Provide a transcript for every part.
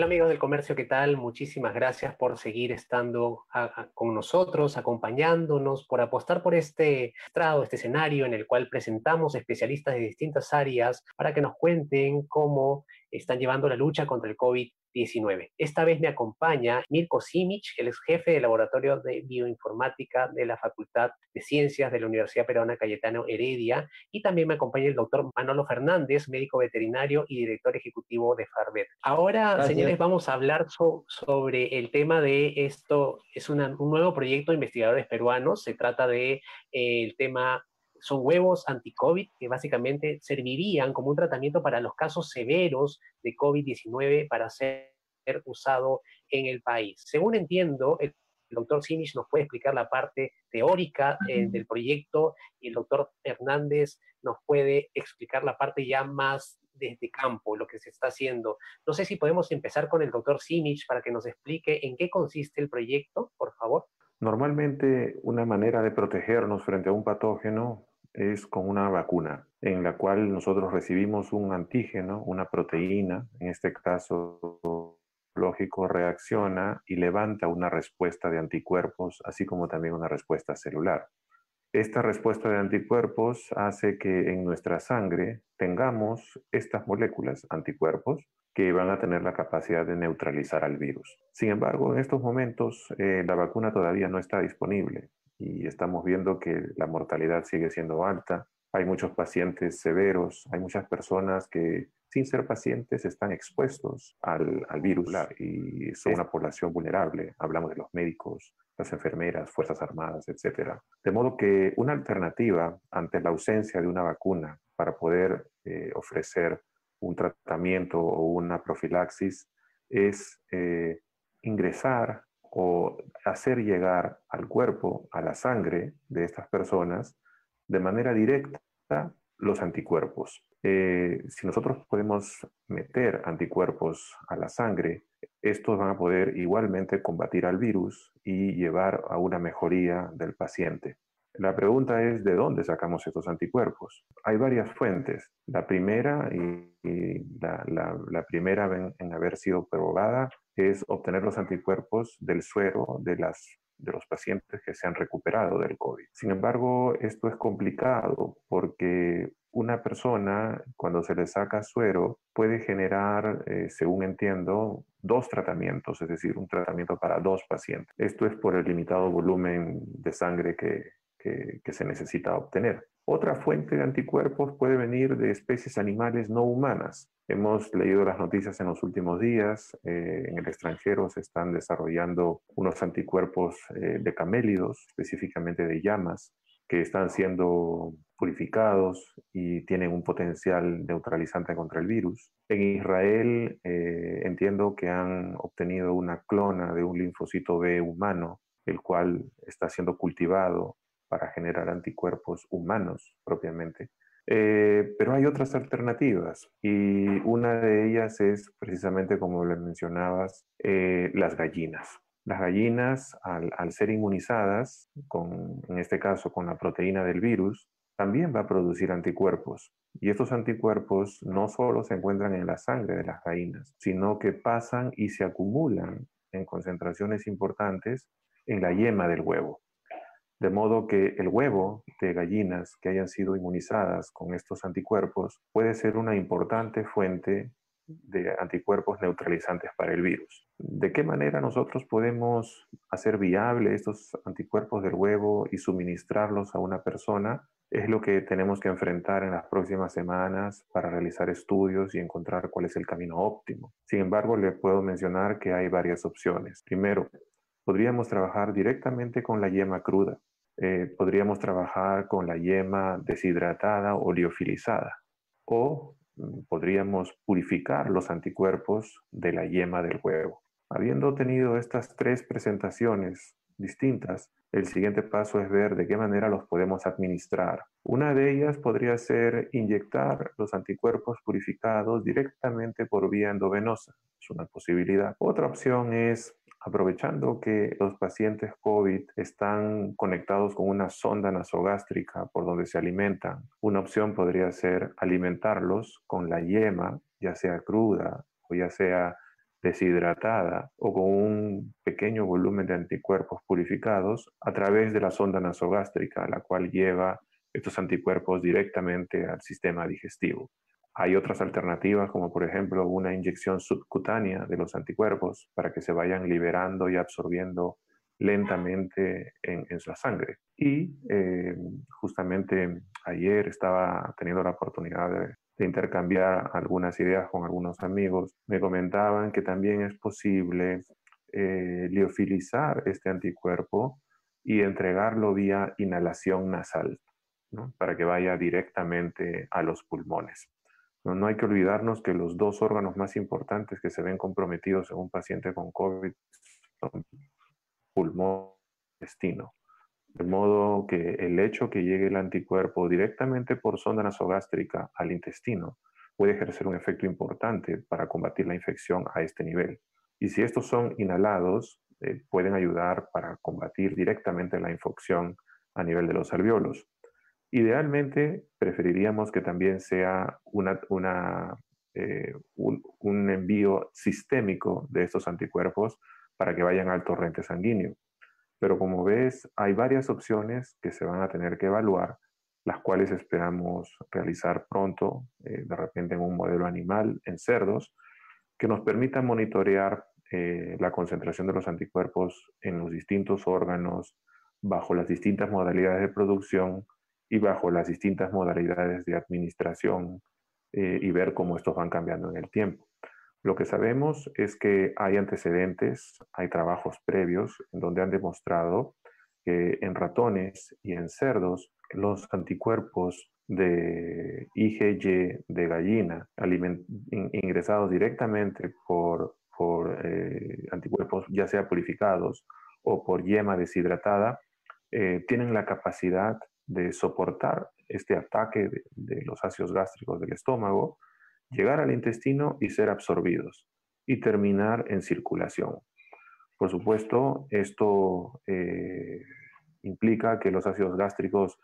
Hola amigos del comercio, ¿qué tal? Muchísimas gracias por seguir estando con nosotros, acompañándonos, por apostar por este estrado, este escenario en el cual presentamos especialistas de distintas áreas para que nos cuenten cómo están llevando la lucha contra el COVID 19. Esta vez me acompaña Mirko Simic, el ex jefe del Laboratorio de Bioinformática de la Facultad de Ciencias de la Universidad Peruana Cayetano Heredia, y también me acompaña el doctor Manolo Fernández, médico veterinario y director ejecutivo de Farvet. Ahora, señores, vamos a hablar sobre el tema de esto. Es un nuevo proyecto de investigadores peruanos. Se trata de eh, el tema son huevos anti-COVID que básicamente servirían como un tratamiento para los casos severos de COVID-19 para ser usado en el país. Según entiendo, el doctor Simich nos puede explicar la parte teórica eh, del proyecto y el doctor Hernández nos puede explicar la parte ya más desde campo, lo que se está haciendo. No sé si podemos empezar con el doctor Simich para que nos explique en qué consiste el proyecto, por favor. Normalmente una manera de protegernos frente a un patógeno es con una vacuna en la cual nosotros recibimos un antígeno, una proteína, en este caso lógico reacciona y levanta una respuesta de anticuerpos, así como también una respuesta celular. Esta respuesta de anticuerpos hace que en nuestra sangre tengamos estas moléculas, anticuerpos, que van a tener la capacidad de neutralizar al virus. Sin embargo, en estos momentos eh, la vacuna todavía no está disponible y estamos viendo que la mortalidad sigue siendo alta. Hay muchos pacientes severos, hay muchas personas que sin ser pacientes están expuestos al, al virus y son una población vulnerable. Hablamos de los médicos, las enfermeras, Fuerzas Armadas, etc. De modo que una alternativa ante la ausencia de una vacuna para poder eh, ofrecer un tratamiento o una profilaxis es eh, ingresar o hacer llegar al cuerpo, a la sangre de estas personas, de manera directa los anticuerpos. Eh, si nosotros podemos meter anticuerpos a la sangre, estos van a poder igualmente combatir al virus y llevar a una mejoría del paciente. La pregunta es de dónde sacamos estos anticuerpos. Hay varias fuentes. La primera, y, la, primera en, haber sido probada, es obtener los anticuerpos del suero de, las, de los pacientes que se han recuperado del COVID. Sin embargo, esto es complicado porque una persona, cuando se le saca suero, puede generar, eh, según entiendo, dos tratamientos, es decir, un tratamiento para dos pacientes. Esto es por el limitado volumen de sangre que, que, se necesita obtener. Otra fuente de anticuerpos puede venir de especies animales no humanas. Hemos leído las noticias en los últimos días, eh, en el extranjero se están desarrollando unos anticuerpos eh, de camélidos, específicamente de llamas, que están siendo purificados y tienen un potencial neutralizante contra el virus. En Israel eh, entiendo que han obtenido una clona de un linfocito B humano, el cual está siendo cultivado para generar anticuerpos humanos propiamente. Eh, pero hay otras alternativas y una de ellas es precisamente como le mencionabas, eh, las gallinas. Las gallinas, al, al, ser inmunizadas, con, en este caso con la proteína del virus, también va a producir anticuerpos. Y estos anticuerpos no solo se encuentran en la sangre de las gallinas, sino que pasan y se acumulan en concentraciones importantes en la yema del huevo. De modo que el huevo de gallinas que hayan sido inmunizadas con estos anticuerpos puede ser una importante fuente de anticuerpos neutralizantes para el virus. ¿De qué manera nosotros podemos hacer viable estos anticuerpos del huevo y suministrarlos a una persona? Es lo que tenemos que enfrentar en las próximas semanas para realizar estudios y encontrar cuál es el camino óptimo. Sin embargo, le puedo mencionar que hay varias opciones. Primero, podríamos trabajar directamente con la yema cruda. Eh, podríamos trabajar con la yema deshidratada o liofilizada o mm, podríamos purificar los anticuerpos de la yema del huevo. Habiendo tenido estas tres presentaciones distintas, el siguiente paso es ver de qué manera los podemos administrar. Una de ellas podría ser inyectar los anticuerpos purificados directamente por vía endovenosa. Es una posibilidad. Otra opción es aprovechando que los pacientes COVID están conectados con una sonda nasogástrica por donde se alimentan, una opción podría ser alimentarlos con la yema, ya sea cruda o ya sea deshidratada o con un pequeño volumen de anticuerpos purificados a través de la sonda nasogástrica, la cual lleva estos anticuerpos directamente al sistema digestivo. Hay otras alternativas, como por ejemplo una inyección subcutánea de los anticuerpos para que se vayan liberando y absorbiendo lentamente en, en la sangre. Y eh, justamente ayer estaba teniendo la oportunidad de, intercambiar algunas ideas con algunos amigos. Me comentaban que también es posible eh, liofilizar este anticuerpo y entregarlo vía inhalación nasal, para que vaya directamente a los pulmones. No, hay que olvidarnos que los dos órganos más importantes que se ven comprometidos en un paciente con COVID son pulmón y intestino. De modo que el hecho que llegue el anticuerpo directamente por sonda nasogástrica al intestino puede ejercer un efecto importante para combatir la infección a este nivel. Y si estos son inhalados, eh, pueden ayudar para combatir directamente la infección a nivel de los alveolos. Idealmente, preferiríamos que también sea eh, un, envío sistémico de estos anticuerpos para que vayan al torrente sanguíneo. Pero como ves, hay varias opciones que se van a tener que evaluar, las cuales esperamos realizar pronto, eh, de repente en un modelo animal, en cerdos, que nos permitan monitorear eh, la concentración de los anticuerpos en los distintos órganos bajo las distintas modalidades de producción y bajo las distintas modalidades de administración eh, y ver cómo estos van cambiando en el tiempo. Lo que sabemos es que hay antecedentes, hay trabajos previos en donde han demostrado que en ratones y en cerdos los anticuerpos de IgG de gallina ingresados directamente por, por eh, anticuerpos ya sea purificados o por yema deshidratada eh, tienen la capacidad de soportar este ataque de, los ácidos gástricos del estómago, llegar al intestino y ser absorbidos y terminar en circulación. Por supuesto, esto eh, implica que los ácidos gástricos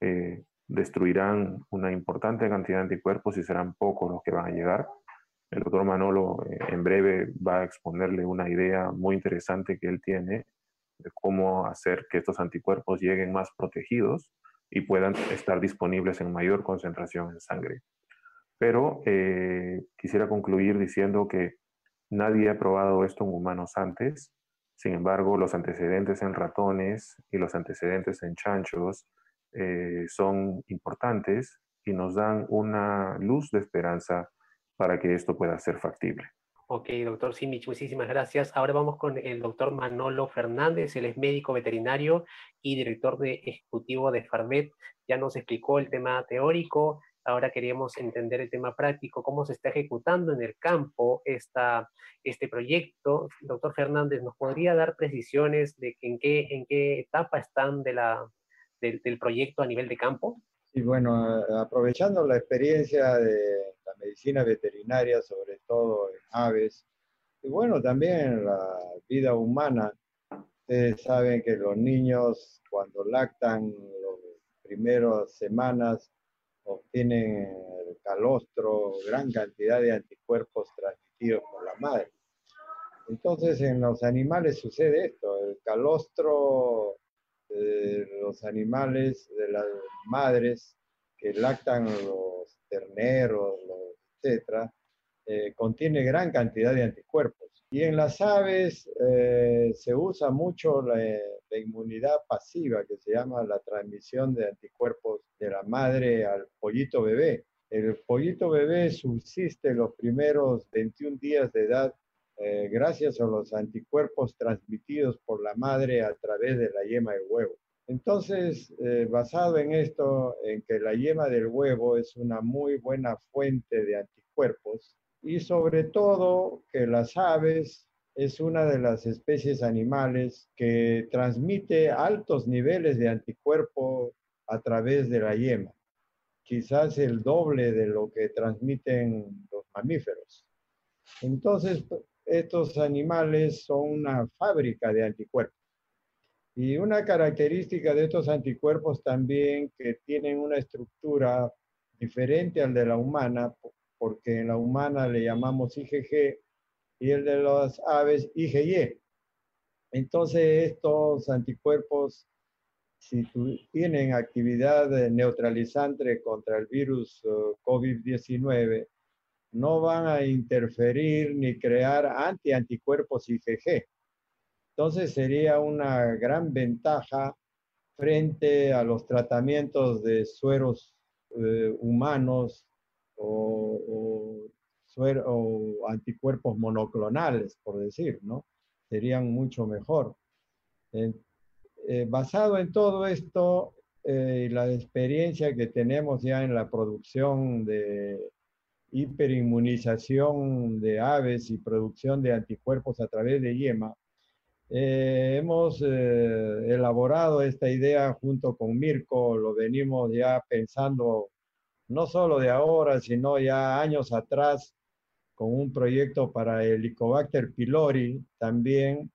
eh, destruirán una importante cantidad de anticuerpos y serán pocos los que van a llegar. El doctor Manolo eh, en breve va a exponerle una idea muy interesante que él tiene de cómo hacer que estos anticuerpos lleguen más protegidos y puedan estar disponibles en mayor concentración en sangre. Pero eh, quisiera concluir diciendo que nadie ha probado esto en humanos antes. Sin embargo, los antecedentes en ratones y los antecedentes en chanchos eh, son importantes y nos dan una luz de esperanza para que esto pueda ser factible. Ok, doctor Simich, muchísimas gracias. Ahora vamos con el doctor Manolo Fernández, él es médico veterinario y director de ejecutivo de Farmet. Ya nos explicó el tema teórico, ahora queríamos entender el tema práctico, cómo se está ejecutando en el campo esta, este proyecto. Doctor Fernández, ¿nos podría dar precisiones de en qué, en qué etapa están de la, del proyecto a nivel de campo? Sí, bueno, aprovechando la experiencia de la medicina veterinaria, sobre todo en aves, y bueno, también la vida humana. Ustedes saben que los niños cuando lactan las primeras semanas obtienen el calostro, gran cantidad de anticuerpos transmitidos por la madre. Entonces en los animales sucede esto, el calostro de los animales, de las madres que lactan los terneros, los, etcétera, eh, contiene gran cantidad de anticuerpos. Y en las aves eh, se usa mucho la, inmunidad pasiva, que se llama la transmisión de anticuerpos de la madre al pollito bebé. El pollito bebé subsiste los primeros 21 días de edad eh, gracias a los anticuerpos transmitidos por la madre a través de la yema del huevo. Entonces, eh, basado en esto, en que la yema del huevo es una muy buena fuente de anticuerpos y sobre todo que las aves es una de las especies animales que transmite altos niveles de anticuerpo a través de la yema, quizás el doble de lo que transmiten los mamíferos. Entonces, estos animales son una fábrica de anticuerpos. Y una característica de estos anticuerpos también que tienen una estructura diferente al de la humana, porque en la humana le llamamos IgG y el de las aves IgY. Entonces estos anticuerpos, si tienen actividad neutralizante contra el virus eh, COVID-19, no van a interferir ni crear anti-anticuerpos IgG. Entonces sería una gran ventaja frente a los tratamientos de sueros eh, humanos o, o, anticuerpos monoclonales, por decir, ¿no? Serían mucho mejor. Eh, basado en todo esto eh, y la experiencia que tenemos ya en la producción de hiperinmunización de aves y producción de anticuerpos a través de yema, eh, hemos eh, elaborado esta idea junto con Mirko, lo venimos ya pensando no solo de ahora, sino ya años atrás, con un proyecto para el Helicobacter pylori también,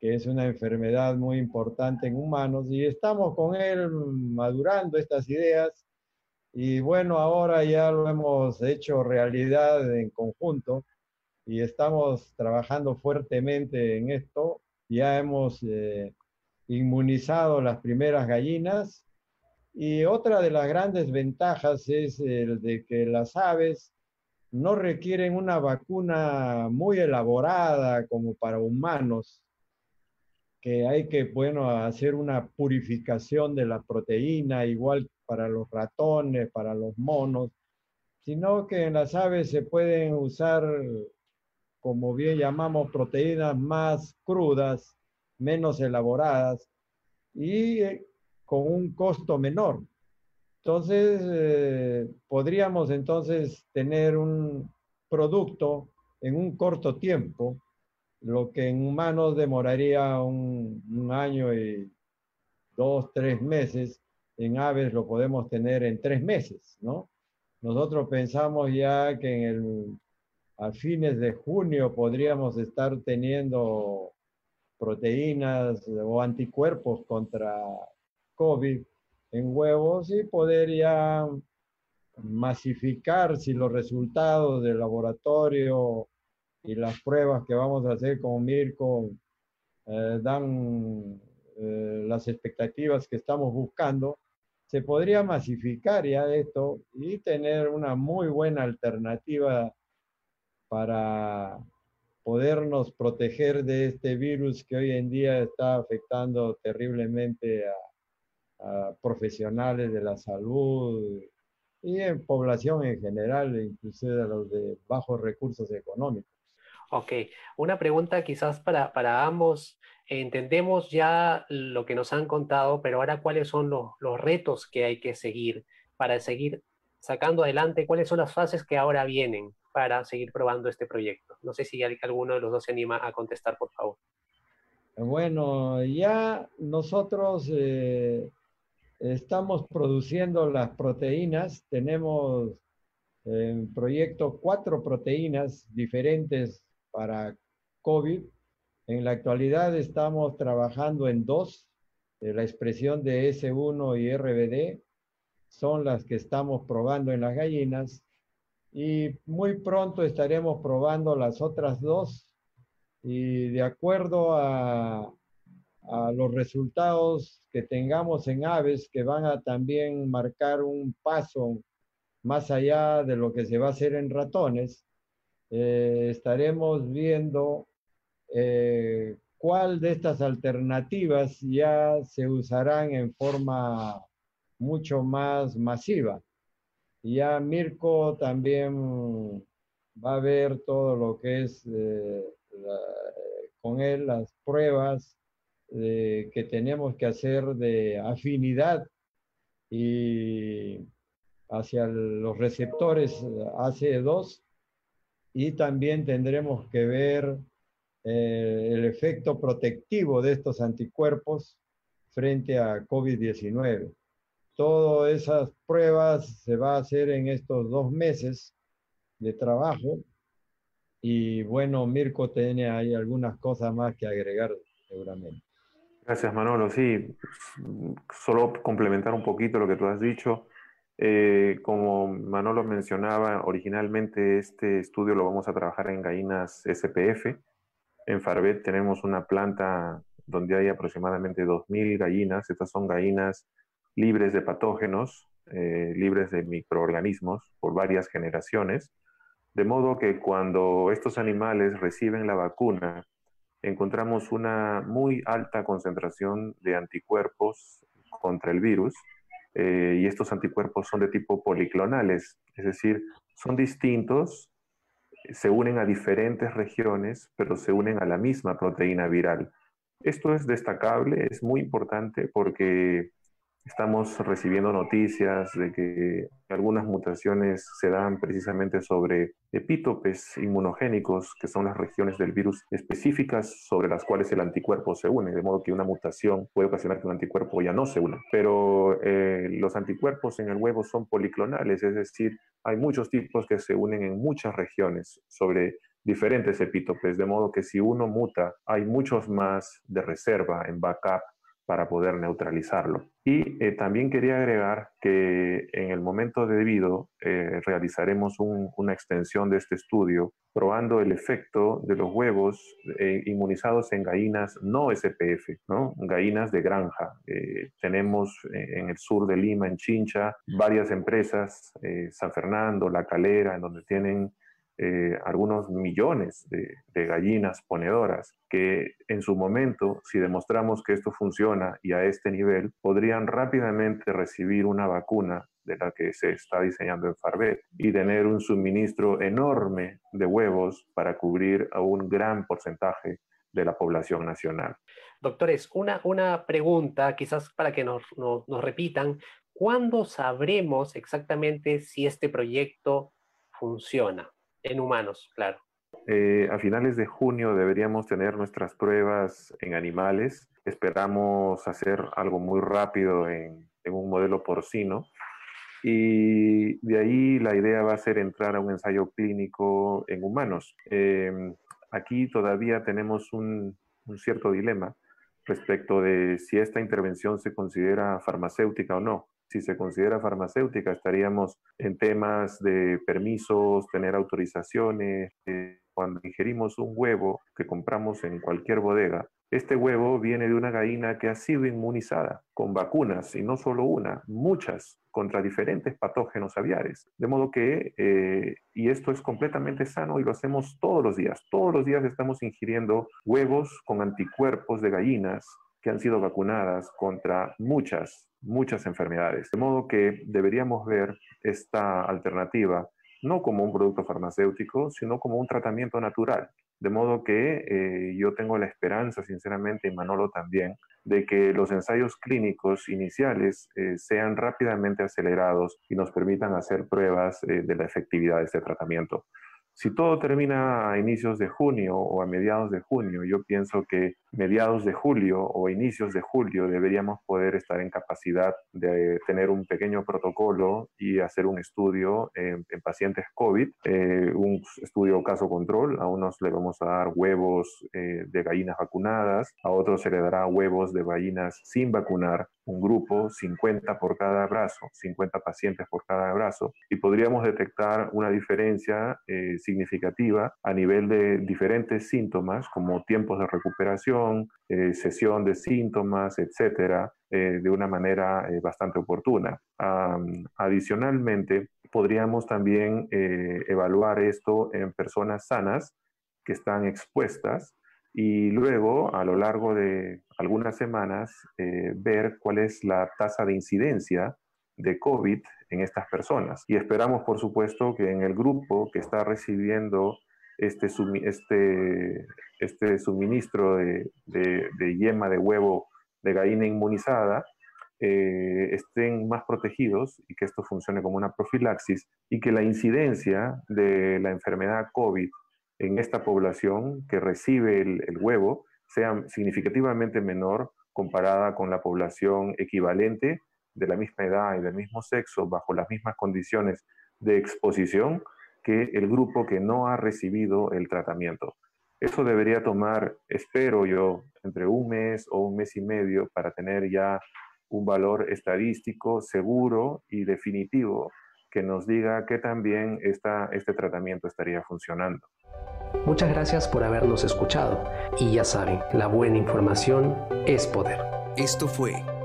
que es una enfermedad muy importante en humanos, y estamos con él madurando estas ideas, y bueno, ahora ya lo hemos hecho realidad en conjunto, y estamos trabajando fuertemente en esto. Ya hemos eh, inmunizado las primeras gallinas y otra de las grandes ventajas es el de que las aves no requieren una vacuna muy elaborada como para humanos, que hay que, bueno, hacer una purificación de la proteína, igual para los ratones, para los monos, sino que en las aves se pueden usar como bien llamamos, proteínas más crudas, menos elaboradas y eh, con un costo menor. Entonces, eh, podríamos entonces tener un producto en un corto tiempo, lo que en humanos demoraría un, un año y dos, tres meses, en aves lo podemos tener en tres meses, ¿no? Nosotros pensamos ya que en el a fines de junio podríamos estar teniendo proteínas o anticuerpos contra COVID en huevos y poder ya masificar si los resultados del laboratorio y las pruebas que vamos a hacer con Mirko eh, dan eh, las expectativas que estamos buscando, se podría masificar ya esto y tener una muy buena alternativa para podernos proteger de este virus que hoy en día está afectando terriblemente a, profesionales de la salud y en población en general, inclusive a los de bajos recursos económicos. Ok, una pregunta quizás para, para ambos. Entendemos ya lo que nos han contado, pero ahora cuáles son los, los retos que hay que seguir para seguir sacando adelante, cuáles son las fases que ahora vienen para seguir probando este proyecto. No sé si alguno de los dos se anima a contestar, por favor. Bueno, ya nosotros eh, estamos produciendo las proteínas, tenemos en proyecto cuatro proteínas diferentes para COVID. En la actualidad estamos trabajando en dos, la expresión de S1 y RBD son las que estamos probando en las gallinas y muy pronto estaremos probando las otras dos y de acuerdo a, los resultados que tengamos en aves que van a también marcar un paso más allá de lo que se va a hacer en ratones, eh, estaremos viendo eh, cuál de estas alternativas ya se usarán en forma mucho más masiva. Ya Mirko también va a ver todo lo que es eh, con él las pruebas que tenemos que hacer de afinidad y hacia los receptores AC2 y también tendremos que ver eh, el efecto protectivo de estos anticuerpos frente a COVID-19. Todas esas pruebas se va a hacer en estos dos meses de trabajo. Y bueno, Mirko tiene ahí algunas cosas más que agregar seguramente. Gracias, Manolo. Sí, solo complementar un poquito lo que tú has dicho. Eh, como Manolo mencionaba, originalmente este estudio lo vamos a trabajar en gallinas SPF. En Farbet tenemos una planta donde hay aproximadamente 2.000 gallinas. Estas son gallinas libres de patógenos, eh, libres de microorganismos por varias generaciones. De modo que cuando estos animales reciben la vacuna, encontramos una muy alta concentración de anticuerpos contra el virus eh, y estos anticuerpos son de tipo policlonales, es decir, son distintos, se unen a diferentes regiones, pero se unen a la misma proteína viral. Esto es destacable, es muy importante porque Estamos recibiendo noticias de que algunas mutaciones se dan precisamente sobre epítopes inmunogénicos, que son las regiones del virus específicas sobre las cuales el anticuerpo se une, de modo que una mutación puede ocasionar que un anticuerpo ya no se una. Pero eh, los anticuerpos en el huevo son policlonales, es decir, hay muchos tipos que se unen en muchas regiones sobre diferentes epítopes, de modo que si uno muta, hay muchos más de reserva en backup para poder neutralizarlo. Y eh, también quería agregar que en el momento debido eh, realizaremos una extensión de este estudio probando el efecto de los huevos eh, inmunizados en gallinas no SPF, ¿no? gallinas de granja. tenemos en el sur de Lima, en Chincha, varias empresas, San Fernando, La Calera, en donde tienen eh, algunos millones de, gallinas ponedoras que en su momento, si demostramos que esto funciona y a este nivel, podrían rápidamente recibir una vacuna de la que se está diseñando en Farbet y tener un suministro enorme de huevos para cubrir a un gran porcentaje de la población nacional. Doctores, una, una pregunta quizás para que nos, nos, nos repitan. ¿Cuándo sabremos exactamente si este proyecto funciona? En humanos, claro. Eh, a finales de junio deberíamos tener nuestras pruebas en animales. Esperamos hacer algo muy rápido en, un modelo porcino. Y de ahí la idea va a ser entrar a un ensayo clínico en humanos. Em, aquí todavía tenemos un, un cierto dilema respecto de si esta intervención se considera farmacéutica o no si se considera farmacéutica, estaríamos en temas de permisos, tener autorizaciones. Eh, cuando ingerimos un huevo que compramos en cualquier bodega, este huevo viene de una gallina que ha sido inmunizada con vacunas, y no solo una, muchas, contra diferentes patógenos aviares. De modo que, eh, y esto es completamente sano y lo hacemos todos los días, todos los días estamos ingiriendo huevos con anticuerpos de gallinas que han sido vacunadas contra muchas, muchas enfermedades. De modo que deberíamos ver esta alternativa no como un producto farmacéutico, sino como un tratamiento natural. De modo que eh, yo tengo la esperanza, sinceramente, y Manolo también, de que los ensayos clínicos iniciales eh, sean rápidamente acelerados y nos permitan hacer pruebas eh, de la efectividad de este tratamiento. Si todo termina a inicios de junio o a mediados de junio, yo pienso que mediados de julio o inicios de julio deberíamos poder estar en capacidad de tener un pequeño protocolo y hacer un estudio en, pacientes COVID, eh, un estudio caso control. A unos le vamos a dar huevos eh, de gallinas vacunadas, a otros se le dará huevos de gallinas sin vacunar, un grupo, 50 por cada brazo, 50 pacientes por cada brazo, y podríamos detectar una diferencia eh, significativa a nivel de diferentes síntomas como tiempos de recuperación, eh, sesión de síntomas, etcétera, eh, de una manera bastante oportuna. adicionalmente, podríamos también evaluar esto en personas sanas que están expuestas y luego, a lo largo de algunas semanas, eh, ver cuál es la tasa de incidencia de COVID en estas personas. Y esperamos, por supuesto, que en el grupo que está recibiendo este, este, este suministro de, de, yema de huevo de gallina inmunizada, eh, estén más protegidos y que esto funcione como una profilaxis y que la incidencia de la enfermedad COVID en esta población que recibe el, huevo sea significativamente menor comparada con la población equivalente de la misma edad y del mismo sexo bajo las mismas condiciones de exposición que el grupo que no ha recibido el tratamiento. Eso debería tomar, espero yo, entre un mes o un mes y medio para tener ya un valor estadístico seguro y definitivo que nos diga que también esta, este tratamiento estaría funcionando. Muchas gracias por habernos escuchado y ya saben, la buena información es poder. Esto fue